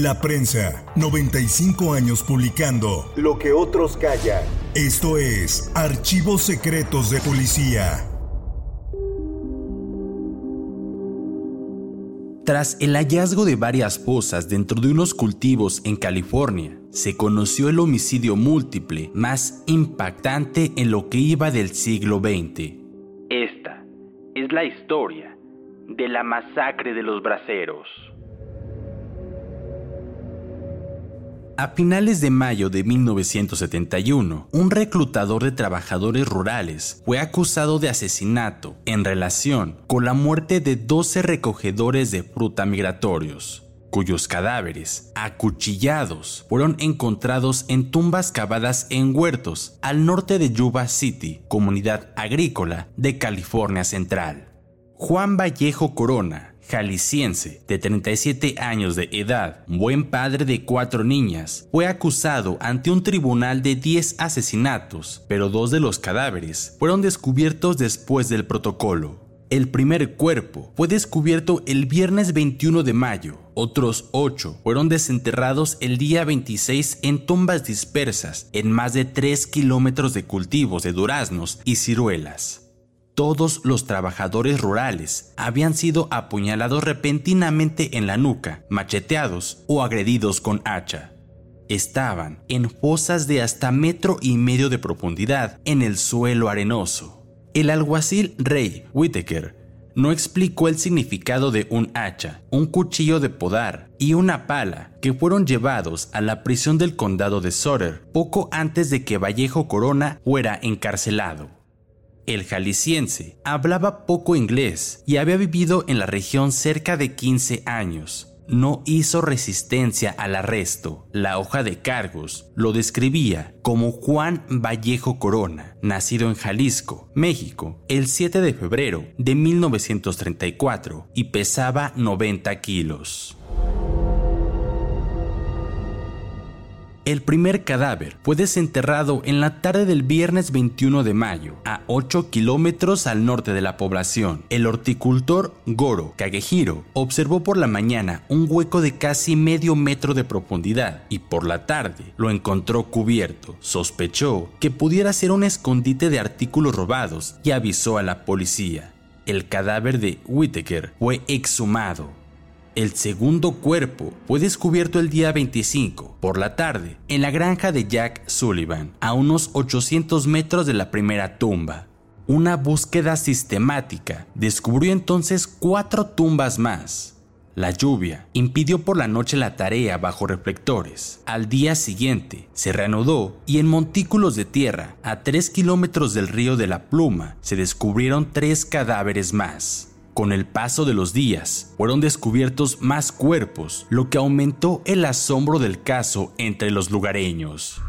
La prensa, 95 años publicando lo que otros callan. Esto es Archivos Secretos de Policía. Tras el hallazgo de varias fosas dentro de unos cultivos en California, se conoció el homicidio múltiple más impactante en lo que iba del siglo XX. Esta es la historia de la masacre de los braceros. A finales de mayo de 1971, un reclutador de trabajadores rurales fue acusado de asesinato en relación con la muerte de 12 recogedores de fruta migratorios, cuyos cadáveres, acuchillados, fueron encontrados en tumbas cavadas en huertos al norte de Yuba City, comunidad agrícola de California Central. Juan Vallejo Corona, jalisciense de 37 años de edad, buen padre de cuatro niñas, fue acusado ante un tribunal de 10 asesinatos, pero dos de los cadáveres fueron descubiertos después del protocolo. El primer cuerpo fue descubierto el viernes 21 de mayo. Otros ocho fueron desenterrados el día 26 en tumbas dispersas en más de 3 kilómetros de cultivos de duraznos y ciruelas todos los trabajadores rurales habían sido apuñalados repentinamente en la nuca, macheteados o agredidos con hacha. Estaban en fosas de hasta metro y medio de profundidad en el suelo arenoso. El alguacil Ray Whitaker no explicó el significado de un hacha, un cuchillo de podar y una pala que fueron llevados a la prisión del condado de Sutter poco antes de que Vallejo Corona fuera encarcelado. El jalisciense hablaba poco inglés y había vivido en la región cerca de 15 años. No hizo resistencia al arresto. La hoja de cargos lo describía como Juan Vallejo Corona, nacido en Jalisco, México, el 7 de febrero de 1934 y pesaba 90 kilos. El primer cadáver fue desenterrado en la tarde del viernes 21 de mayo, a 8 kilómetros al norte de la población. El horticultor Goro Kagehiro observó por la mañana un hueco de casi medio metro de profundidad y por la tarde lo encontró cubierto. Sospechó que pudiera ser un escondite de artículos robados y avisó a la policía. El cadáver de Whittaker fue exhumado el segundo cuerpo fue descubierto el día 25 por la tarde en la granja de Jack Sullivan, a unos 800 metros de la primera tumba. Una búsqueda sistemática descubrió entonces cuatro tumbas más. La lluvia impidió por la noche la tarea bajo reflectores. Al día siguiente se reanudó y en montículos de tierra, a 3 kilómetros del río de la Pluma, se descubrieron tres cadáveres más. Con el paso de los días, fueron descubiertos más cuerpos, lo que aumentó el asombro del caso entre los lugareños.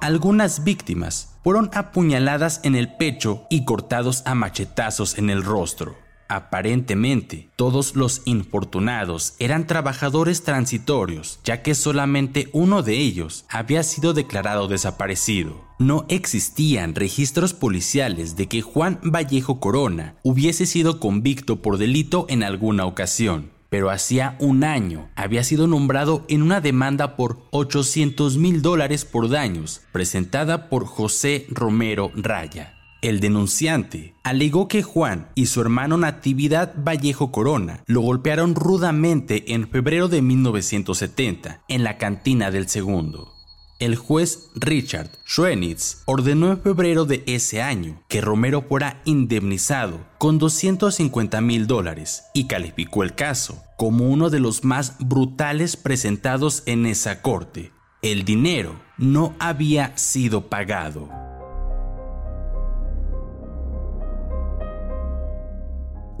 Algunas víctimas fueron apuñaladas en el pecho y cortados a machetazos en el rostro. Aparentemente, todos los infortunados eran trabajadores transitorios, ya que solamente uno de ellos había sido declarado desaparecido. No existían registros policiales de que Juan Vallejo Corona hubiese sido convicto por delito en alguna ocasión. pero hacía un año había sido nombrado en una demanda por 800 mil dólares por daños presentada por José Romero Raya. El denunciante alegó que Juan y su hermano Natividad Vallejo Corona lo golpearon rudamente en febrero de 1970 en la cantina del segundo. El juez Richard Schwenitz ordenó en febrero de ese año que Romero fuera indemnizado con 250 mil dólares y calificó el caso como uno de los más brutales presentados en esa corte. El dinero no había sido pagado.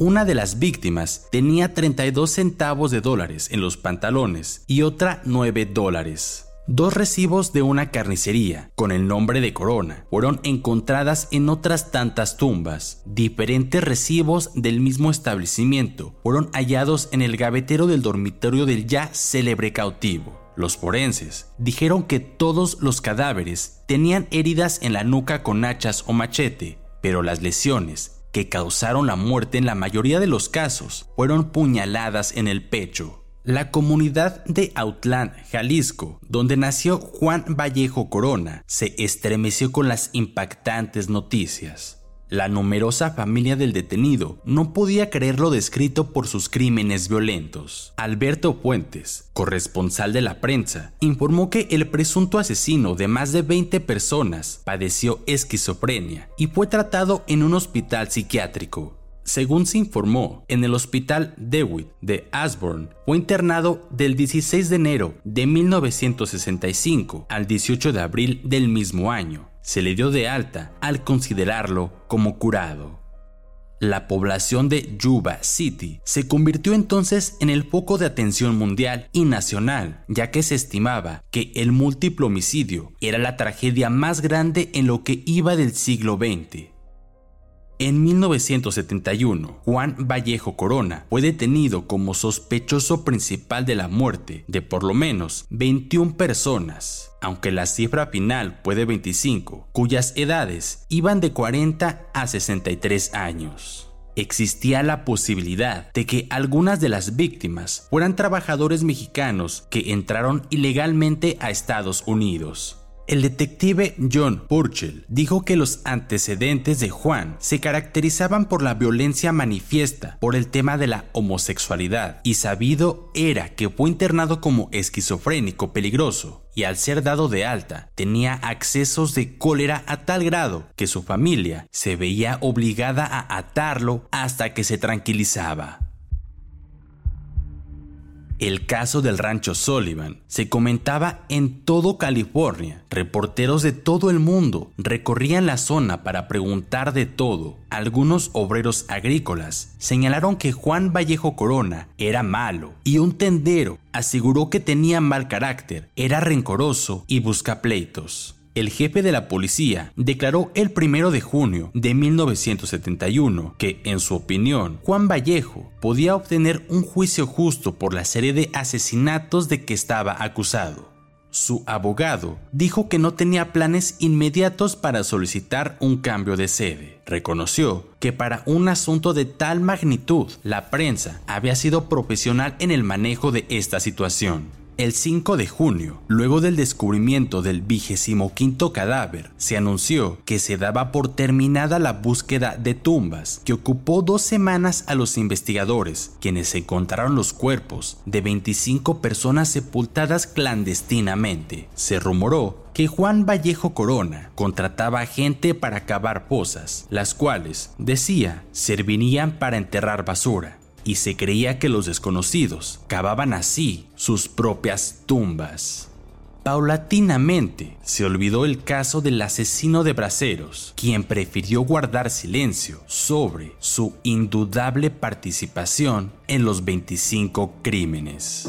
Una de las víctimas tenía 32 centavos de dólares en los pantalones y otra 9 dólares. Dos recibos de una carnicería con el nombre de Corona fueron encontradas en otras tantas tumbas. Diferentes recibos del mismo establecimiento fueron hallados en el gavetero del dormitorio del ya célebre cautivo. Los forenses dijeron que todos los cadáveres tenían heridas en la nuca con hachas o machete, pero las lesiones que causaron la muerte en la mayoría de los casos fueron puñaladas en el pecho. La comunidad de Autlán, Jalisco, donde nació Juan Vallejo Corona, se estremeció con las impactantes noticias. La numerosa familia del detenido no podía creer lo descrito por sus crímenes violentos. Alberto Fuentes, corresponsal de la prensa, informó que el presunto asesino de más de 20 personas padeció esquizofrenia y fue tratado en un hospital psiquiátrico. Según se informó, en el hospital DeWitt de Ashburn fue internado del 16 de enero de 1965 al 18 de abril del mismo año se le dio de alta al considerarlo como curado. La población de Yuba City se convirtió entonces en el foco de atención mundial y nacional, ya que se estimaba que el múltiplo homicidio era la tragedia más grande en lo que iba del siglo XX. En 1971, Juan Vallejo Corona fue detenido como sospechoso principal de la muerte de por lo menos 21 personas, aunque la cifra final fue de 25, cuyas edades iban de 40 a 63 años. Existía la posibilidad de que algunas de las víctimas fueran trabajadores mexicanos que entraron ilegalmente a Estados Unidos. El detective John Purcell dijo que los antecedentes de Juan se caracterizaban por la violencia manifiesta por el tema de la homosexualidad y sabido era que fue internado como esquizofrénico peligroso y al ser dado de alta tenía accesos de cólera a tal grado que su familia se veía obligada a atarlo hasta que se tranquilizaba. El caso del rancho Sullivan se comentaba en todo California. Reporteros de todo el mundo recorrían la zona para preguntar de todo. Algunos obreros agrícolas señalaron que Juan Vallejo Corona era malo y un tendero aseguró que tenía mal carácter, era rencoroso y busca pleitos el jefe de la policía declaró el primero de junio de 1971 que, en su opinión, Juan Vallejo podía obtener un juicio justo por la serie de asesinatos de que estaba acusado. Su abogado dijo que no tenía planes inmediatos para solicitar un cambio de sede. Reconoció que para un asunto de tal magnitud, la prensa había sido profesional en el manejo de esta situación el 5 de junio, luego del descubrimiento del vigésimo quinto cadáver, se anunció que se daba por terminada la búsqueda de tumbas, que ocupó dos semanas a los investigadores, quienes encontraron los cuerpos de 25 personas sepultadas clandestinamente. Se rumoró que Juan Vallejo Corona contrataba gente para cavar fosas, las cuales, decía, servirían para enterrar basura y se creía que los desconocidos cavaban así sus propias tumbas. Paulatinamente se olvidó el caso del asesino de braceros, quien prefirió guardar silencio sobre su indudable participación en los 25 crímenes.